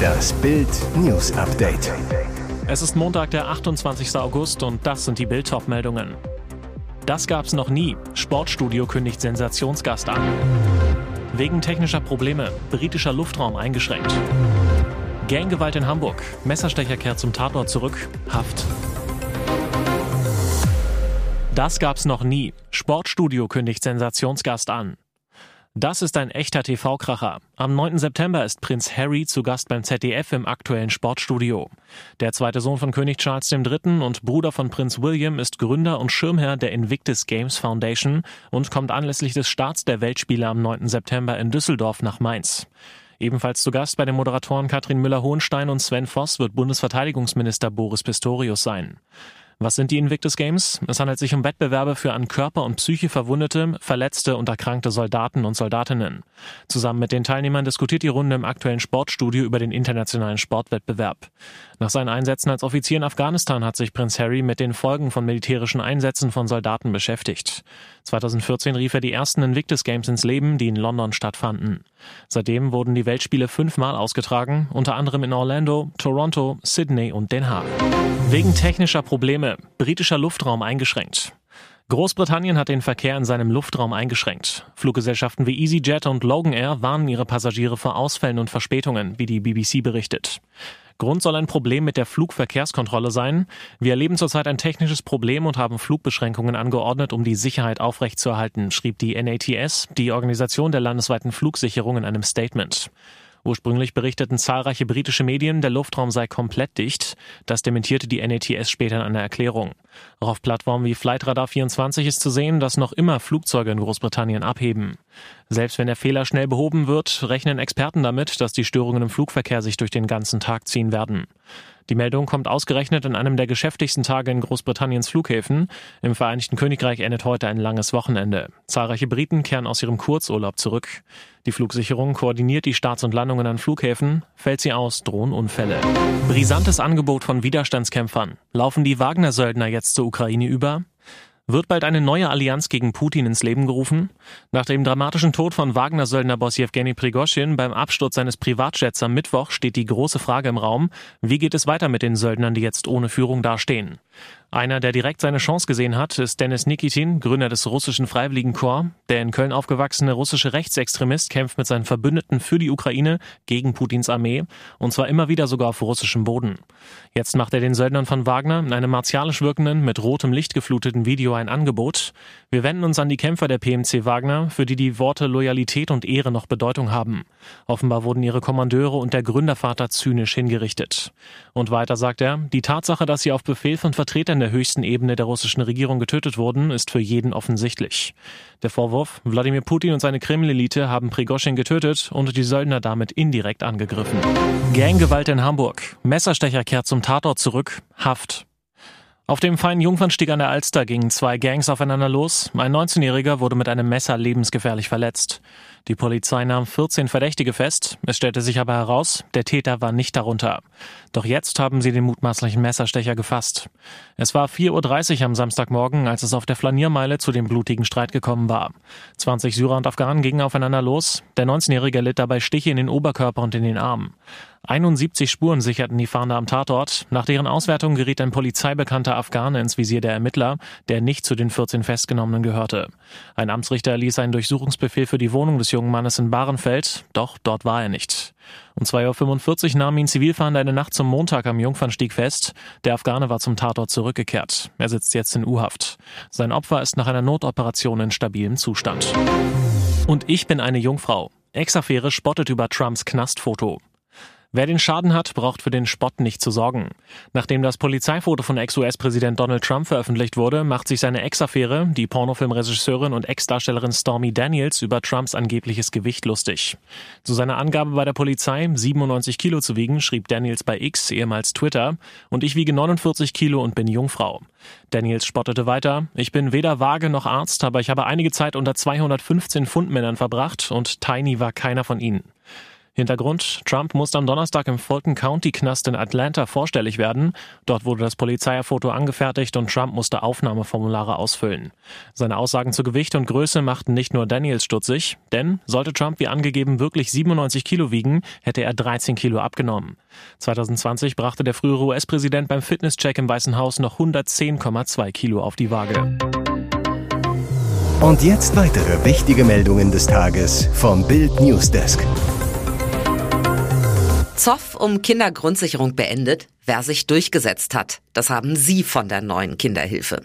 Das Bild News Update. Es ist Montag, der 28. August und das sind die Bild meldungen Das gab's noch nie. Sportstudio kündigt Sensationsgast an. Wegen technischer Probleme. Britischer Luftraum eingeschränkt. Ganggewalt in Hamburg. Messerstecher kehrt zum Tatort zurück. Haft. Das gab's noch nie. Sportstudio kündigt Sensationsgast an. Das ist ein echter TV-Kracher. Am 9. September ist Prinz Harry zu Gast beim ZDF im aktuellen Sportstudio. Der zweite Sohn von König Charles III. und Bruder von Prinz William ist Gründer und Schirmherr der Invictus Games Foundation und kommt anlässlich des Starts der Weltspiele am 9. September in Düsseldorf nach Mainz. Ebenfalls zu Gast bei den Moderatoren Katrin Müller-Hohenstein und Sven Voss wird Bundesverteidigungsminister Boris Pistorius sein. Was sind die Invictus Games? Es handelt sich um Wettbewerbe für an Körper und Psyche verwundete, verletzte und erkrankte Soldaten und Soldatinnen. Zusammen mit den Teilnehmern diskutiert die Runde im aktuellen Sportstudio über den internationalen Sportwettbewerb. Nach seinen Einsätzen als Offizier in Afghanistan hat sich Prinz Harry mit den Folgen von militärischen Einsätzen von Soldaten beschäftigt. 2014 rief er die ersten Invictus Games ins Leben, die in London stattfanden. Seitdem wurden die Weltspiele fünfmal ausgetragen, unter anderem in Orlando, Toronto, Sydney und Den Haag. Wegen technischer Probleme, britischer Luftraum eingeschränkt. Großbritannien hat den Verkehr in seinem Luftraum eingeschränkt. Fluggesellschaften wie EasyJet und Logan Air warnen ihre Passagiere vor Ausfällen und Verspätungen, wie die BBC berichtet. Grund soll ein Problem mit der Flugverkehrskontrolle sein. Wir erleben zurzeit ein technisches Problem und haben Flugbeschränkungen angeordnet, um die Sicherheit aufrechtzuerhalten, schrieb die NATS, die Organisation der landesweiten Flugsicherung in einem Statement. Ursprünglich berichteten zahlreiche britische Medien, der Luftraum sei komplett dicht. Das dementierte die NATS später in einer Erklärung. Auch auf Plattformen wie Flightradar 24 ist zu sehen, dass noch immer Flugzeuge in Großbritannien abheben. Selbst wenn der Fehler schnell behoben wird, rechnen Experten damit, dass die Störungen im Flugverkehr sich durch den ganzen Tag ziehen werden. Die Meldung kommt ausgerechnet in einem der geschäftigsten Tage in Großbritanniens Flughäfen. Im Vereinigten Königreich endet heute ein langes Wochenende. Zahlreiche Briten kehren aus ihrem Kurzurlaub zurück. Die Flugsicherung koordiniert die Starts und Landungen an Flughäfen. Fällt sie aus, drohen Unfälle. Brisantes Angebot von Widerstandskämpfern. Laufen die Wagner-Söldner jetzt zur Ukraine über? Wird bald eine neue Allianz gegen Putin ins Leben gerufen? Nach dem dramatischen Tod von Wagner-Söldner-Boss Jewgeni Prigoschin beim Absturz seines Privatjets am Mittwoch steht die große Frage im Raum, wie geht es weiter mit den Söldnern, die jetzt ohne Führung dastehen? Einer, der direkt seine Chance gesehen hat, ist Dennis Nikitin, Gründer des russischen Freiwilligenkorps. Der in Köln aufgewachsene russische Rechtsextremist kämpft mit seinen Verbündeten für die Ukraine gegen Putins Armee und zwar immer wieder sogar auf russischem Boden. Jetzt macht er den Söldnern von Wagner in einem martialisch wirkenden, mit rotem Licht gefluteten Video ein Angebot. Wir wenden uns an die Kämpfer der PMC Wagner, für die die Worte Loyalität und Ehre noch Bedeutung haben. Offenbar wurden ihre Kommandeure und der Gründervater zynisch hingerichtet. Und weiter sagt er, die Tatsache, dass sie auf Befehl von Vertretern der höchsten Ebene der russischen Regierung getötet wurden, ist für jeden offensichtlich. Der Vorwurf, Wladimir Putin und seine Kreml-Elite haben Prigoschin getötet und die Söldner damit indirekt angegriffen. Ganggewalt in Hamburg. Messerstecher kehrt zum Tatort zurück. Haft. Auf dem feinen Jungfernstieg an der Alster gingen zwei Gangs aufeinander los. Ein 19-Jähriger wurde mit einem Messer lebensgefährlich verletzt. Die Polizei nahm 14 Verdächtige fest. Es stellte sich aber heraus, der Täter war nicht darunter. Doch jetzt haben sie den mutmaßlichen Messerstecher gefasst. Es war 4.30 Uhr am Samstagmorgen, als es auf der Flaniermeile zu dem blutigen Streit gekommen war. 20 Syrer und Afghanen gingen aufeinander los. Der 19-Jährige litt dabei Stiche in den Oberkörper und in den Arm. 71 Spuren sicherten die Fahnder am Tatort. Nach deren Auswertung geriet ein polizeibekannter Afghane ins Visier der Ermittler, der nicht zu den 14 Festgenommenen gehörte. Ein Amtsrichter ließ einen Durchsuchungsbefehl für die Wohnung des jungen Mannes in Bahrenfeld, doch dort war er nicht. Um 2.45 Uhr nahm ihn Zivilfahnder eine Nacht zum Montag am Jungfernstieg fest. Der Afghane war zum Tatort zurückgekehrt. Er sitzt jetzt in U-Haft. Sein Opfer ist nach einer Notoperation in stabilem Zustand. Und ich bin eine Jungfrau. Ex-Affäre spottet über Trumps Knastfoto. Wer den Schaden hat, braucht für den Spott nicht zu sorgen. Nachdem das Polizeifoto von Ex-US-Präsident Donald Trump veröffentlicht wurde, macht sich seine Ex-Affäre, die Pornofilmregisseurin und Ex-Darstellerin Stormy Daniels, über Trumps angebliches Gewicht lustig. Zu seiner Angabe bei der Polizei, 97 Kilo zu wiegen, schrieb Daniels bei X, ehemals Twitter, und ich wiege 49 Kilo und bin Jungfrau. Daniels spottete weiter, ich bin weder vage noch Arzt, aber ich habe einige Zeit unter 215 Pfund Männern verbracht und Tiny war keiner von ihnen. Hintergrund, Trump musste am Donnerstag im Fulton County Knast in Atlanta vorstellig werden. Dort wurde das Polizeifoto angefertigt und Trump musste Aufnahmeformulare ausfüllen. Seine Aussagen zu Gewicht und Größe machten nicht nur Daniels stutzig, denn sollte Trump wie angegeben wirklich 97 Kilo wiegen, hätte er 13 Kilo abgenommen. 2020 brachte der frühere US-Präsident beim Fitnesscheck im Weißen Haus noch 110,2 Kilo auf die Waage. Und jetzt weitere wichtige Meldungen des Tages vom Bild Newsdesk. Zoff um Kindergrundsicherung beendet, wer sich durchgesetzt hat. Das haben Sie von der neuen Kinderhilfe.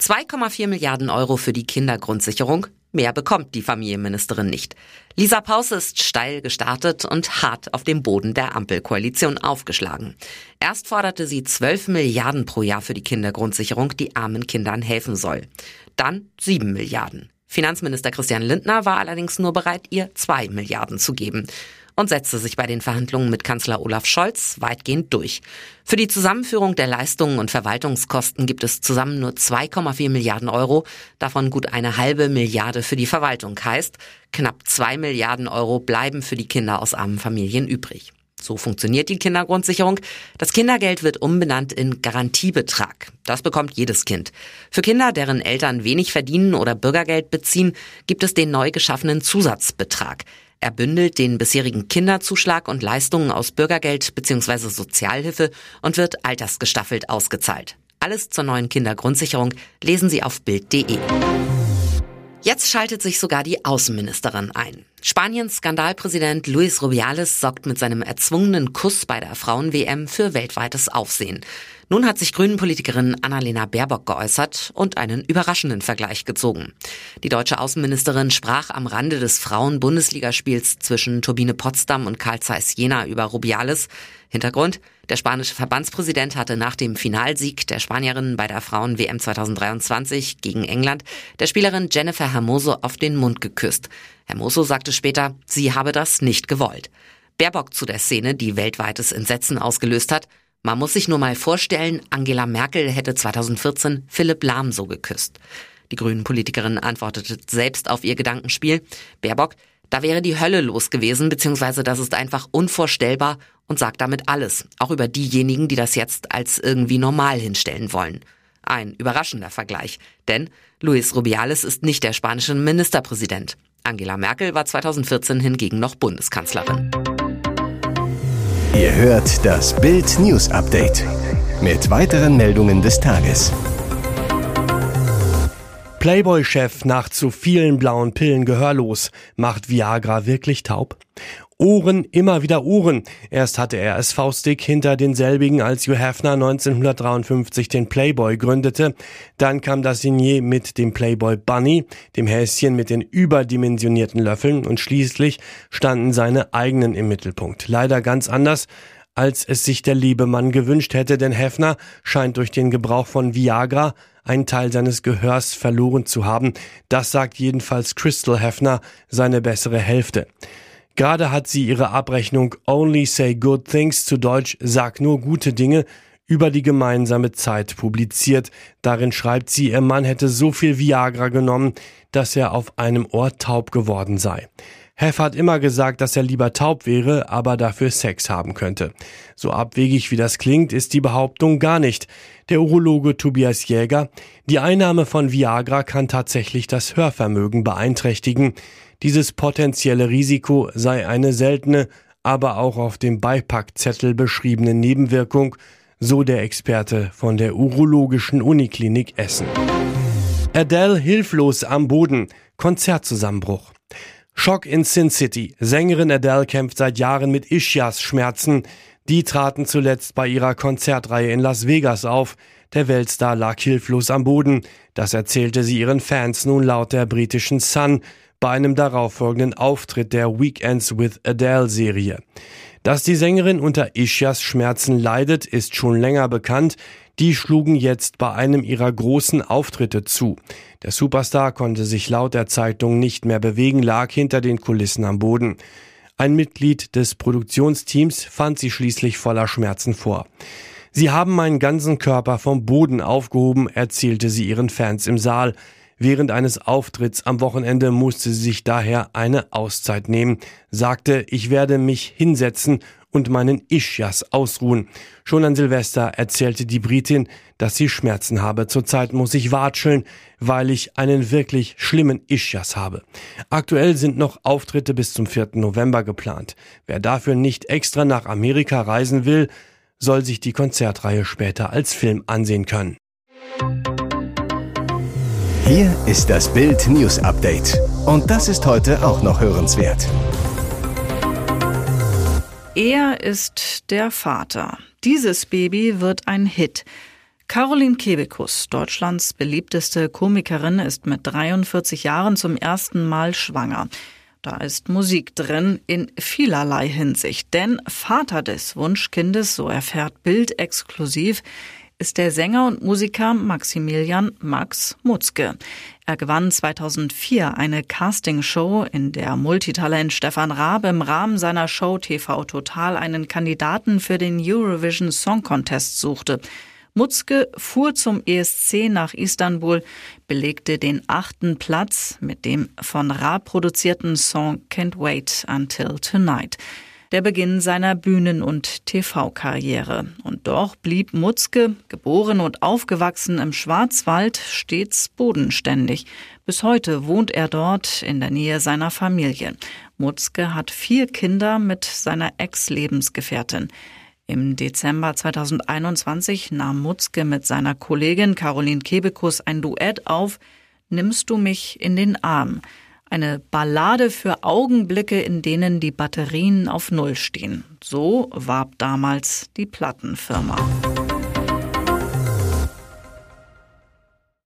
2,4 Milliarden Euro für die Kindergrundsicherung. Mehr bekommt die Familienministerin nicht. Lisa Pause ist steil gestartet und hart auf dem Boden der Ampelkoalition aufgeschlagen. Erst forderte sie 12 Milliarden pro Jahr für die Kindergrundsicherung, die armen Kindern helfen soll. Dann 7 Milliarden. Finanzminister Christian Lindner war allerdings nur bereit, ihr 2 Milliarden zu geben und setzte sich bei den Verhandlungen mit Kanzler Olaf Scholz weitgehend durch. Für die Zusammenführung der Leistungen und Verwaltungskosten gibt es zusammen nur 2,4 Milliarden Euro, davon gut eine halbe Milliarde für die Verwaltung heißt, knapp zwei Milliarden Euro bleiben für die Kinder aus armen Familien übrig. So funktioniert die Kindergrundsicherung. Das Kindergeld wird umbenannt in Garantiebetrag. Das bekommt jedes Kind. Für Kinder, deren Eltern wenig verdienen oder Bürgergeld beziehen, gibt es den neu geschaffenen Zusatzbetrag. Er bündelt den bisherigen Kinderzuschlag und Leistungen aus Bürgergeld bzw. Sozialhilfe und wird altersgestaffelt ausgezahlt. Alles zur neuen Kindergrundsicherung lesen Sie auf Bild.de. Jetzt schaltet sich sogar die Außenministerin ein. Spaniens Skandalpräsident Luis Rubiales sorgt mit seinem erzwungenen Kuss bei der Frauen-WM für weltweites Aufsehen. Nun hat sich Grünen-Politikerin Annalena Baerbock geäußert und einen überraschenden Vergleich gezogen. Die deutsche Außenministerin sprach am Rande des Frauen-Bundesligaspiels zwischen Turbine Potsdam und Karl Zeiss Jena über Rubiales. Hintergrund? Der spanische Verbandspräsident hatte nach dem Finalsieg der Spanierinnen bei der Frauen-WM 2023 gegen England der Spielerin Jennifer Hermoso auf den Mund geküsst. Hermoso sagte später, sie habe das nicht gewollt. Baerbock zu der Szene, die weltweites Entsetzen ausgelöst hat. Man muss sich nur mal vorstellen, Angela Merkel hätte 2014 Philipp Lahm so geküsst. Die Grünen-Politikerin antwortete selbst auf ihr Gedankenspiel. Baerbock, da wäre die Hölle los gewesen, beziehungsweise das ist einfach unvorstellbar und sagt damit alles, auch über diejenigen, die das jetzt als irgendwie normal hinstellen wollen. Ein überraschender Vergleich, denn Luis Rubiales ist nicht der spanische Ministerpräsident. Angela Merkel war 2014 hingegen noch Bundeskanzlerin. Ihr hört das Bild News Update mit weiteren Meldungen des Tages. Playboy-Chef nach zu vielen blauen Pillen gehörlos. Macht Viagra wirklich taub? Ohren, immer wieder Ohren. Erst hatte er es faustig hinter denselbigen, als Hugh Hefner 1953 den Playboy gründete. Dann kam das Signet mit dem Playboy Bunny, dem Häschen mit den überdimensionierten Löffeln und schließlich standen seine eigenen im Mittelpunkt. Leider ganz anders als es sich der liebe Mann gewünscht hätte, denn Hefner scheint durch den Gebrauch von Viagra einen Teil seines Gehörs verloren zu haben. Das sagt jedenfalls Crystal Hefner, seine bessere Hälfte. Gerade hat sie ihre Abrechnung Only Say Good Things zu Deutsch Sag nur gute Dinge über die gemeinsame Zeit publiziert. Darin schreibt sie, ihr Mann hätte so viel Viagra genommen, dass er auf einem Ohr taub geworden sei. Heff hat immer gesagt, dass er lieber taub wäre, aber dafür Sex haben könnte. So abwegig wie das klingt, ist die Behauptung gar nicht. Der Urologe Tobias Jäger, die Einnahme von Viagra kann tatsächlich das Hörvermögen beeinträchtigen. Dieses potenzielle Risiko sei eine seltene, aber auch auf dem Beipackzettel beschriebene Nebenwirkung, so der Experte von der Urologischen Uniklinik Essen. Adele hilflos am Boden, Konzertzusammenbruch. Schock in Sin City. Sängerin Adele kämpft seit Jahren mit Ischias-Schmerzen. Die traten zuletzt bei ihrer Konzertreihe in Las Vegas auf. Der Weltstar lag hilflos am Boden. Das erzählte sie ihren Fans nun laut der britischen Sun bei einem darauffolgenden Auftritt der Weekends with Adele Serie. Dass die Sängerin unter Ischias Schmerzen leidet, ist schon länger bekannt. Die schlugen jetzt bei einem ihrer großen Auftritte zu. Der Superstar konnte sich laut der Zeitung nicht mehr bewegen, lag hinter den Kulissen am Boden. Ein Mitglied des Produktionsteams fand sie schließlich voller Schmerzen vor. Sie haben meinen ganzen Körper vom Boden aufgehoben, erzählte sie ihren Fans im Saal. Während eines Auftritts am Wochenende musste sie sich daher eine Auszeit nehmen, sagte, ich werde mich hinsetzen und meinen Ischias ausruhen. Schon an Silvester erzählte die Britin, dass sie Schmerzen habe. Zurzeit muss ich watscheln, weil ich einen wirklich schlimmen Ischias habe. Aktuell sind noch Auftritte bis zum 4. November geplant. Wer dafür nicht extra nach Amerika reisen will, soll sich die Konzertreihe später als Film ansehen können. Hier ist das Bild News Update. Und das ist heute auch noch hörenswert. Er ist der Vater. Dieses Baby wird ein Hit. Caroline Kebekus, Deutschlands beliebteste Komikerin, ist mit 43 Jahren zum ersten Mal schwanger. Da ist Musik drin in vielerlei Hinsicht. Denn Vater des Wunschkindes, so erfährt Bild exklusiv, ist der Sänger und Musiker Maximilian Max Mutzke. Er gewann 2004 eine Castingshow, in der Multitalent Stefan Raab im Rahmen seiner Show TV Total einen Kandidaten für den Eurovision Song Contest suchte. Mutzke fuhr zum ESC nach Istanbul, belegte den achten Platz mit dem von Raab produzierten Song Can't Wait Until Tonight der Beginn seiner Bühnen- und TV-Karriere. Und doch blieb Mutzke, geboren und aufgewachsen im Schwarzwald, stets bodenständig. Bis heute wohnt er dort in der Nähe seiner Familie. Mutzke hat vier Kinder mit seiner Ex-Lebensgefährtin. Im Dezember 2021 nahm Mutzke mit seiner Kollegin Caroline Kebekus ein Duett auf Nimmst du mich in den Arm? Eine Ballade für Augenblicke, in denen die Batterien auf Null stehen. So warb damals die Plattenfirma.